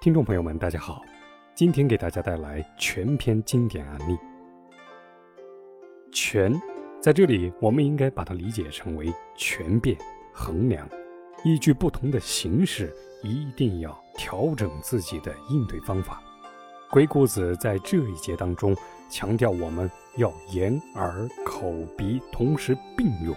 听众朋友们，大家好，今天给大家带来全篇经典案例。全在这里，我们应该把它理解成为全变、衡量，依据不同的形式，一定要调整自己的应对方法。鬼谷子在这一节当中强调，我们要眼、耳、口、鼻同时并用，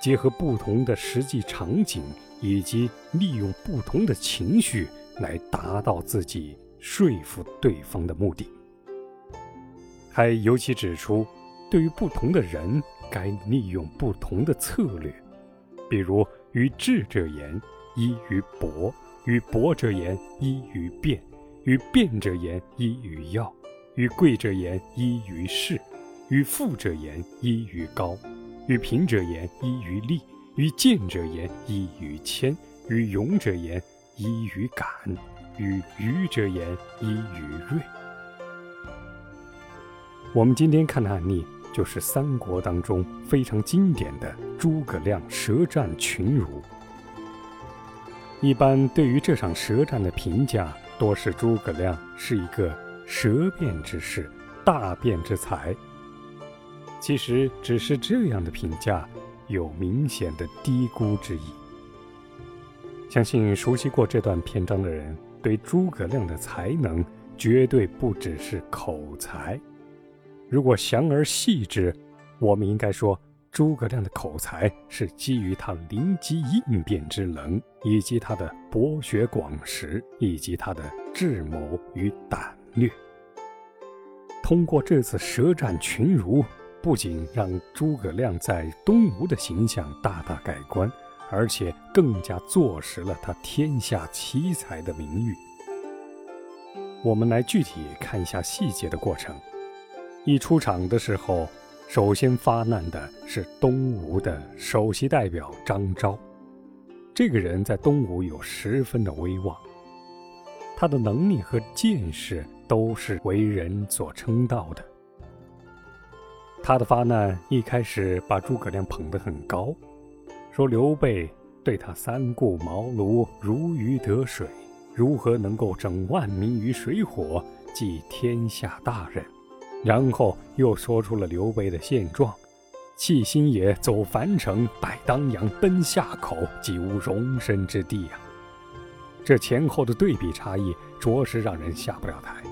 结合不同的实际场景，以及利用不同的情绪。来达到自己说服对方的目的，还尤其指出，对于不同的人，该利用不同的策略。比如，与智者言，依于博；与博者言，依于辩；与辩者言，依于要；与贵者言，依于势；与富者言，依于高；与贫者言，依于利；与贱者言，依于谦；与勇者言。依于感，与愚者言依于锐。我们今天看的案例，就是三国当中非常经典的诸葛亮舌战群儒。一般对于这场舌战的评价，多是诸葛亮是一个舌辩之士，大辩之才。其实，只是这样的评价，有明显的低估之意。相信熟悉过这段篇章的人，对诸葛亮的才能绝对不只是口才。如果详而细致，我们应该说，诸葛亮的口才是基于他灵机应变之能，以及他的博学广识，以及他的智谋与胆略。通过这次舌战群儒，不仅让诸葛亮在东吴的形象大大改观。而且更加坐实了他天下奇才的名誉。我们来具体看一下细节的过程。一出场的时候，首先发难的是东吴的首席代表张昭。这个人在东吴有十分的威望，他的能力和见识都是为人所称道的。他的发难一开始把诸葛亮捧得很高。说刘备对他三顾茅庐如鱼得水，如何能够整万民于水火，济天下大任？然后又说出了刘备的现状：弃新野，走樊城，拜当阳，奔夏口，即无容身之地啊！这前后的对比差异，着实让人下不了台。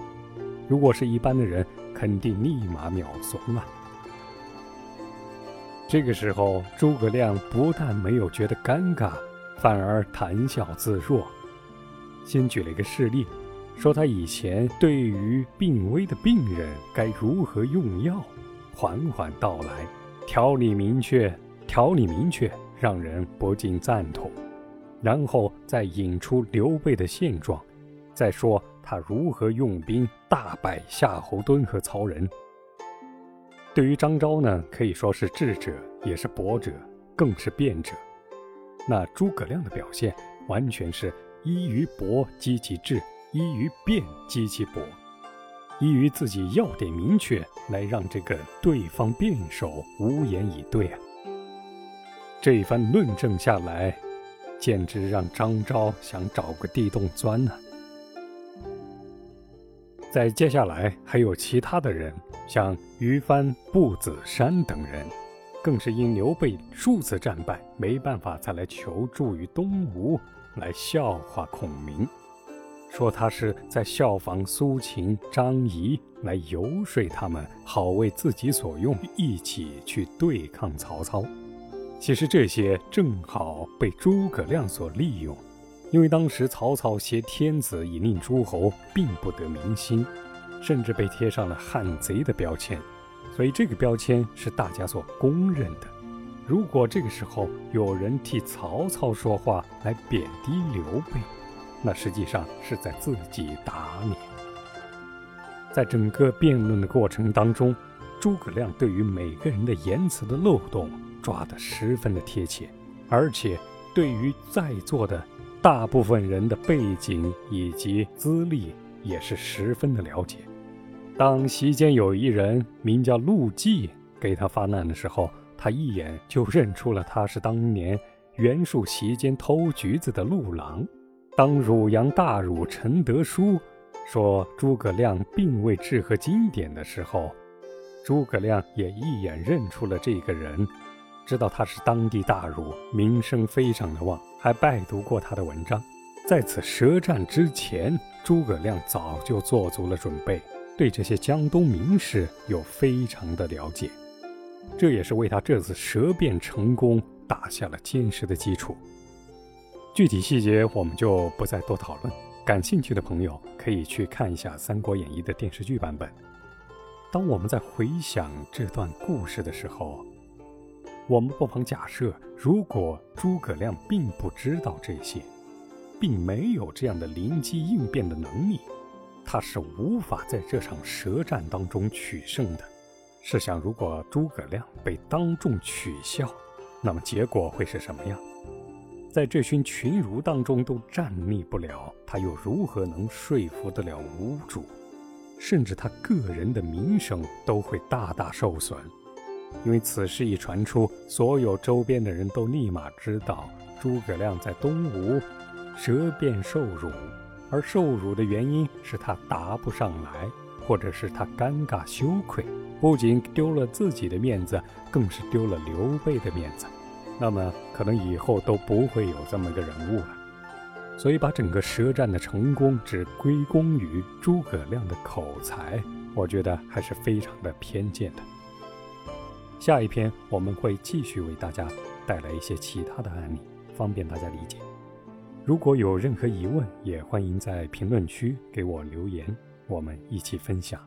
如果是一般的人，肯定立马秒怂啊！这个时候，诸葛亮不但没有觉得尴尬，反而谈笑自若。先举了一个事例，说他以前对于病危的病人该如何用药，缓缓道来，条理明确，条理明确，让人不禁赞同。然后再引出刘备的现状，再说他如何用兵大败夏侯惇和曹仁。对于张昭呢，可以说是智者，也是博者，更是辩者。那诸葛亮的表现，完全是依于博激其智，依于辩激其博，依于自己要点明确，来让这个对方辩手无言以对啊。这一番论证下来，简直让张昭想找个地洞钻呢。在接下来还有其他的人，像于帆、步子山等人，更是因刘备数次战败，没办法才来求助于东吴，来笑话孔明，说他是在效仿苏秦、张仪，来游说他们，好为自己所用，一起去对抗曹操。其实这些正好被诸葛亮所利用。因为当时曹操挟天子以令诸侯，并不得民心，甚至被贴上了汉贼的标签，所以这个标签是大家所公认的。如果这个时候有人替曹操说话来贬低刘备，那实际上是在自己打脸。在整个辩论的过程当中，诸葛亮对于每个人的言辞的漏洞抓得十分的贴切，而且对于在座的。大部分人的背景以及资历也是十分的了解。当席间有一人名叫陆绩给他发难的时候，他一眼就认出了他是当年袁术席间偷橘子的陆郎。当汝阳大儒陈德书说诸葛亮并未治和经典的时候，诸葛亮也一眼认出了这个人，知道他是当地大儒，名声非常的旺，还拜读过他的文章。在此舌战之前，诸葛亮早就做足了准备，对这些江东名士有非常的了解，这也是为他这次舌辩成功打下了坚实的基础。具体细节我们就不再多讨论，感兴趣的朋友可以去看一下《三国演义》的电视剧版本。当我们在回想这段故事的时候，我们不妨假设，如果诸葛亮并不知道这些。并没有这样的灵机应变的能力，他是无法在这场舌战当中取胜的。试想，如果诸葛亮被当众取笑，那么结果会是什么样？在这群群儒当中都站立不了，他又如何能说服得了吴主？甚至他个人的名声都会大大受损，因为此事一传出，所有周边的人都立马知道诸葛亮在东吴。舌辩受辱，而受辱的原因是他答不上来，或者是他尴尬羞愧，不仅丢了自己的面子，更是丢了刘备的面子。那么可能以后都不会有这么个人物了。所以把整个舌战的成功只归功于诸葛亮的口才，我觉得还是非常的偏见的。下一篇我们会继续为大家带来一些其他的案例，方便大家理解。如果有任何疑问，也欢迎在评论区给我留言，我们一起分享。